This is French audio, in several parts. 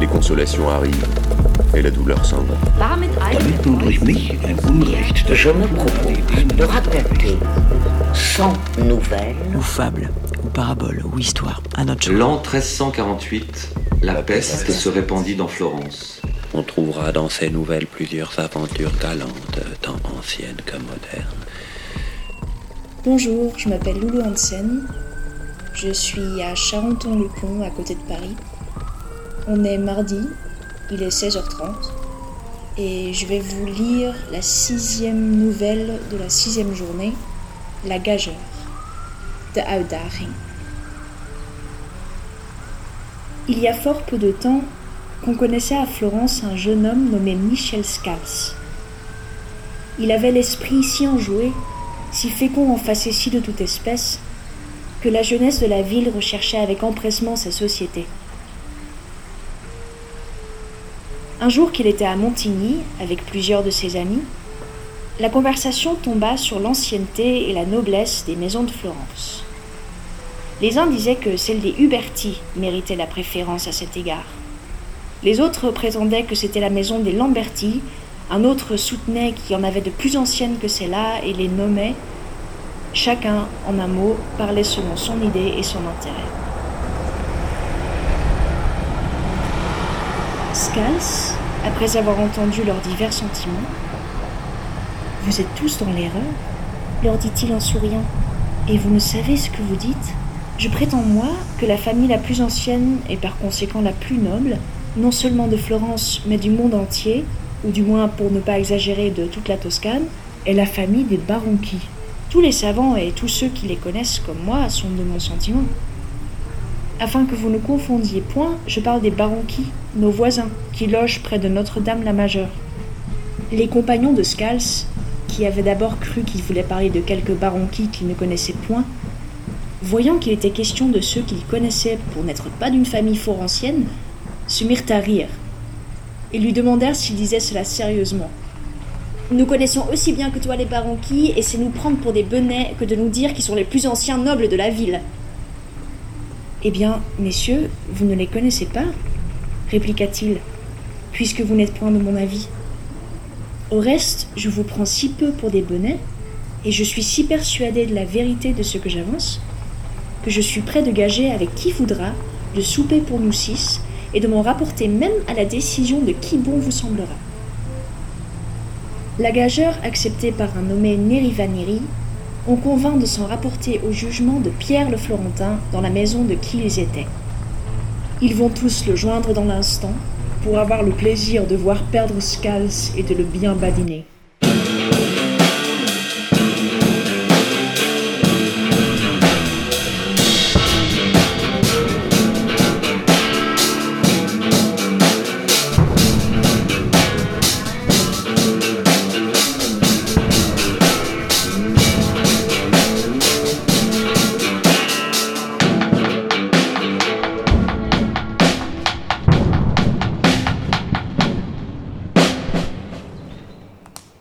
les consolations arrivent et la douleur s'en va. Damit nun durch mich ein Unrecht Je me propose de raconter 100 nouvelles ou fable, ou parabole, ou histoire, à notre. L'an 1348, la peste se répandit dans Florence. On trouvera dans ces nouvelles plusieurs aventures galantes, tant anciennes que modernes. Bonjour, je m'appelle Loulou Hansen. Je suis à Charenton-le-Pont, à côté de Paris. On est mardi, il est 16h30, et je vais vous lire la sixième nouvelle de la sixième journée, La Gageure, de Uitdaging. Il y a fort peu de temps qu'on connaissait à Florence un jeune homme nommé Michel Scals. Il avait l'esprit si enjoué si fécond en facéties de toute espèce, que la jeunesse de la ville recherchait avec empressement sa société. Un jour qu'il était à Montigny, avec plusieurs de ses amis, la conversation tomba sur l'ancienneté et la noblesse des maisons de Florence. Les uns disaient que celle des Huberti méritait la préférence à cet égard. Les autres prétendaient que c'était la maison des Lamberti, un autre soutenait qu'il y en avait de plus anciennes que celle-là et les nommait. Chacun, en un mot, parlait selon son idée et son intérêt. Scals, après avoir entendu leurs divers sentiments, Vous êtes tous dans l'erreur, leur dit-il en souriant, et vous ne savez ce que vous dites Je prétends, moi, que la famille la plus ancienne et par conséquent la plus noble, non seulement de Florence, mais du monde entier, ou du moins pour ne pas exagérer de toute la Toscane, est la famille des Baronchi. Tous les savants et tous ceux qui les connaissent comme moi sont de mon sentiment. Afin que vous ne confondiez point, je parle des Baronchi, nos voisins, qui logent près de Notre-Dame la Majeure. Les compagnons de Scals, qui avaient d'abord cru qu'il voulait parler de quelques Baronchi qu'ils ne connaissaient point, voyant qu'il était question de ceux qu'ils connaissaient pour n'être pas d'une famille fort ancienne, se mirent à rire et lui demandèrent s'il disait cela sérieusement. Nous connaissons aussi bien que toi les Baronchi, et c'est nous prendre pour des benets que de nous dire qu'ils sont les plus anciens nobles de la ville. Eh bien, messieurs, vous ne les connaissez pas répliqua-t-il, puisque vous n'êtes point de mon avis. Au reste, je vous prends si peu pour des bonnets, et je suis si persuadé de la vérité de ce que j'avance, que je suis prêt de gager avec qui voudra de souper pour nous six, et de m'en rapporter même à la décision de qui bon vous semblera. La gageure, acceptée par un nommé Nerivaneri, on convint de s'en rapporter au jugement de Pierre le Florentin dans la maison de qui ils étaient. Ils vont tous le joindre dans l'instant pour avoir le plaisir de voir perdre Scals et de le bien badiner.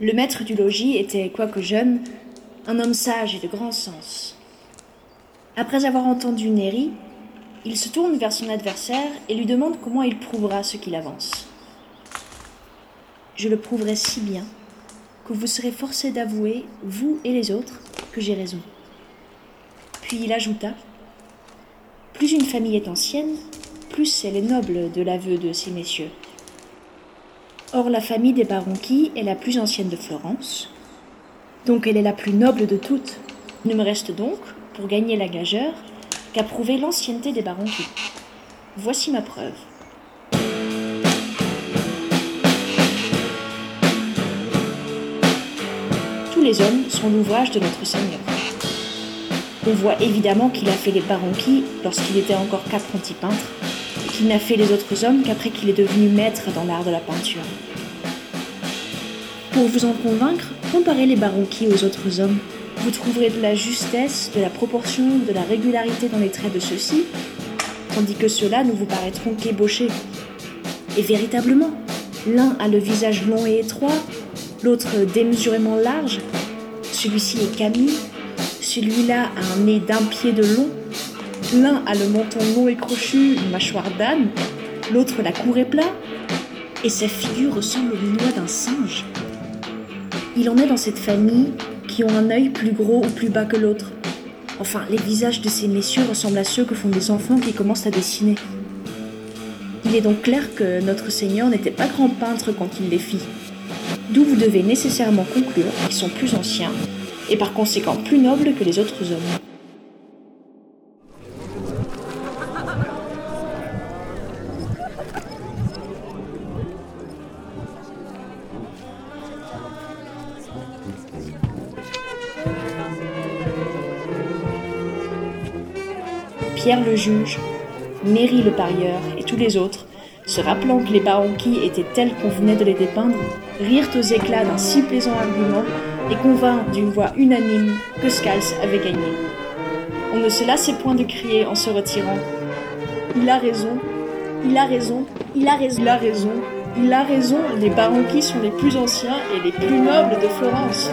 Le maître du logis était, quoique jeune, un homme sage et de grand sens. Après avoir entendu Néry, il se tourne vers son adversaire et lui demande comment il prouvera ce qu'il avance. Je le prouverai si bien que vous serez forcés d'avouer, vous et les autres, que j'ai raison. Puis il ajouta Plus une famille est ancienne, plus elle est noble de l'aveu de ces messieurs. Or, la famille des Baronchi est la plus ancienne de Florence, donc elle est la plus noble de toutes. Il ne me reste donc, pour gagner la gageure, qu'à prouver l'ancienneté des Baronchi. Voici ma preuve. Tous les hommes sont l'ouvrage de notre Seigneur. On voit évidemment qu'il a fait les Baronchi lorsqu'il était encore qu'apprenti peintre, et qu'il n'a fait les autres hommes qu'après qu'il est devenu maître dans l'art de la peinture. Pour vous en convaincre, comparez les Baronquis aux autres hommes. Vous trouverez de la justesse, de la proportion, de la régularité dans les traits de ceux-ci, tandis que ceux-là ne vous paraîtront qu'ébauchés. Et véritablement, l'un a le visage long et étroit, l'autre démesurément large, celui-ci est Camille, celui-là a un nez d'un pied de long, l'un a le menton long et crochu, une mâchoire d'âne, l'autre la cour est plat, et sa figure ressemble au minois d'un singe. Il en est dans cette famille qui ont un œil plus gros ou plus bas que l'autre. Enfin, les visages de ces messieurs ressemblent à ceux que font des enfants qui commencent à dessiner. Il est donc clair que notre Seigneur n'était pas grand peintre quand il les fit. D'où vous devez nécessairement conclure qu'ils sont plus anciens et par conséquent plus nobles que les autres hommes. Pierre le juge, Méry le parieur et tous les autres, se rappelant que les Baronquis étaient tels qu'on venait de les dépeindre, rirent aux éclats d'un si plaisant argument et convinrent d'une voix unanime que Scals avait gagné. On ne se lassait point de crier en se retirant. Il a raison, il a raison, il a raison, il a raison, il a raison, les Baronquis sont les plus anciens et les plus nobles de Florence.